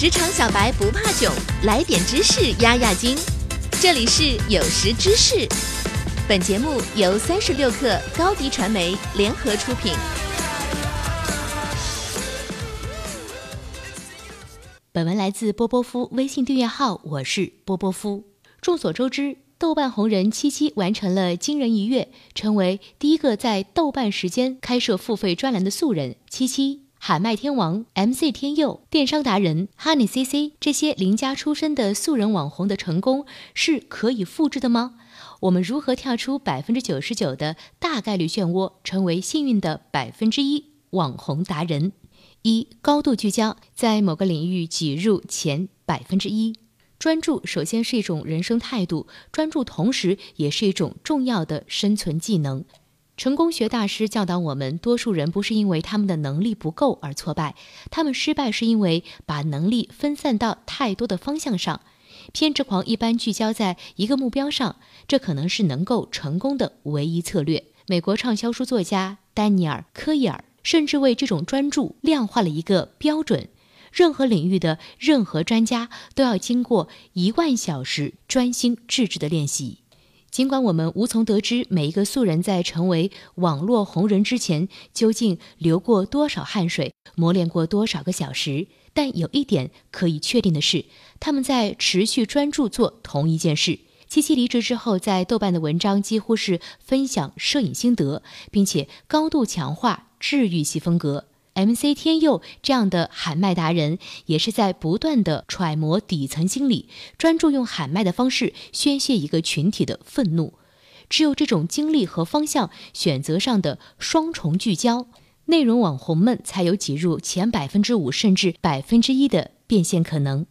职场小白不怕囧，来点知识压压惊。这里是有识知识，本节目由三十六克高低传媒联合出品。本文来自波波夫微信订阅号，我是波波夫。众所周知，豆瓣红人七七完成了惊人一跃，成为第一个在豆瓣时间开设付费专栏的素人。七七。海麦天王、MC 天佑、电商达人 Honey CC 这些邻家出身的素人网红的成功是可以复制的吗？我们如何跳出百分之九十九的大概率漩涡，成为幸运的百分之一网红达人？一、高度聚焦，在某个领域挤入前百分之一。专注首先是一种人生态度，专注同时也是一种重要的生存技能。成功学大师教导我们：多数人不是因为他们的能力不够而挫败，他们失败是因为把能力分散到太多的方向上。偏执狂一般聚焦在一个目标上，这可能是能够成功的唯一策略。美国畅销书作家丹尼尔·科伊尔甚至为这种专注量化了一个标准：任何领域的任何专家都要经过一万小时专心致志的练习。尽管我们无从得知每一个素人在成为网络红人之前究竟流过多少汗水、磨练过多少个小时，但有一点可以确定的是，他们在持续专注做同一件事。七七离职之后，在豆瓣的文章几乎是分享摄影心得，并且高度强化治愈系风格。MC 天佑这样的喊麦达人，也是在不断的揣摩底层心理，专注用喊麦的方式宣泄一个群体的愤怒。只有这种精力和方向选择上的双重聚焦，内容网红们才有挤入前百分之五甚至百分之一的变现可能。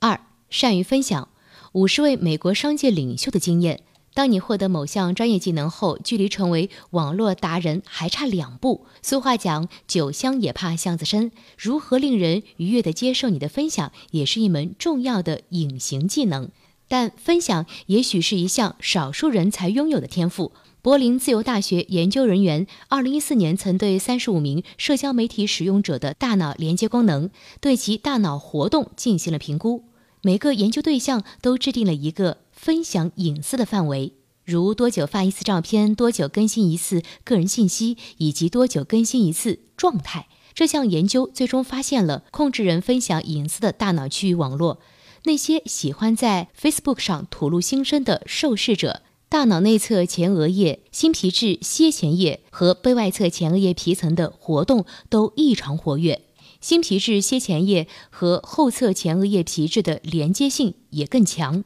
二，善于分享，五十位美国商界领袖的经验。当你获得某项专业技能后，距离成为网络达人还差两步。俗话讲“酒香也怕巷子深”，如何令人愉悦地接受你的分享，也是一门重要的隐形技能。但分享也许是一项少数人才拥有的天赋。柏林自由大学研究人员二零一四年曾对三十五名社交媒体使用者的大脑连接功能，对其大脑活动进行了评估。每个研究对象都制定了一个。分享隐私的范围，如多久发一次照片、多久更新一次个人信息，以及多久更新一次状态。这项研究最终发现了控制人分享隐私的大脑区域网络。那些喜欢在 Facebook 上吐露心声的受试者，大脑内侧前额叶、新皮质楔前叶和背外侧前额叶皮层的活动都异常活跃。新皮质楔前叶和后侧前额叶皮质的连接性也更强。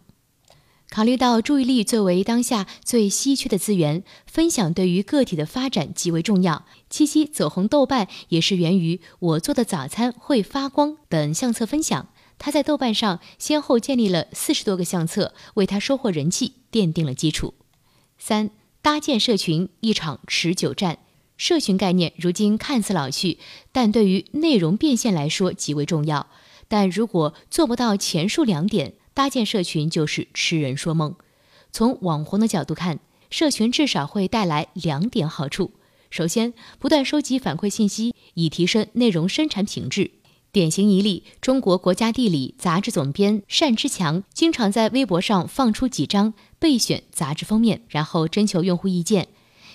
考虑到注意力作为当下最稀缺的资源，分享对于个体的发展极为重要。七七走红豆瓣也是源于“我做的早餐会发光”等相册分享。他在豆瓣上先后建立了四十多个相册，为他收获人气奠定了基础。三、搭建社群，一场持久战。社群概念如今看似老去，但对于内容变现来说极为重要。但如果做不到前述两点，搭建社群就是痴人说梦。从网红的角度看，社群至少会带来两点好处：首先，不断收集反馈信息，以提升内容生产品质。典型一例，中国国家地理杂志总编单之强，经常在微博上放出几张备选杂志封面，然后征求用户意见。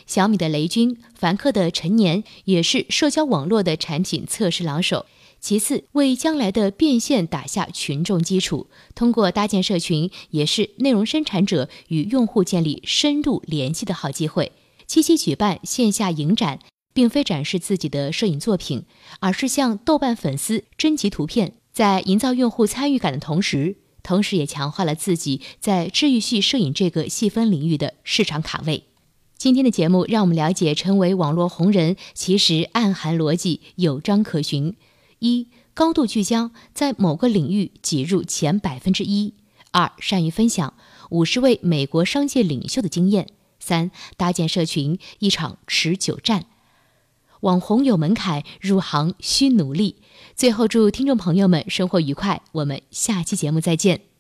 小米的雷军、凡客的陈年，也是社交网络的产品测试老手。其次，为将来的变现打下群众基础，通过搭建社群，也是内容生产者与用户建立深度联系的好机会。七夕举办线下影展，并非展示自己的摄影作品，而是向豆瓣粉丝征集图片，在营造用户参与感的同时，同时也强化了自己在治愈系摄影这个细分领域的市场卡位。今天的节目让我们了解，成为网络红人其实暗含逻辑，有章可循。一高度聚焦，在某个领域挤入前百分之一；二善于分享五十位美国商界领袖的经验；三搭建社群，一场持久战。网红有门槛，入行需努力。最后祝听众朋友们生活愉快，我们下期节目再见。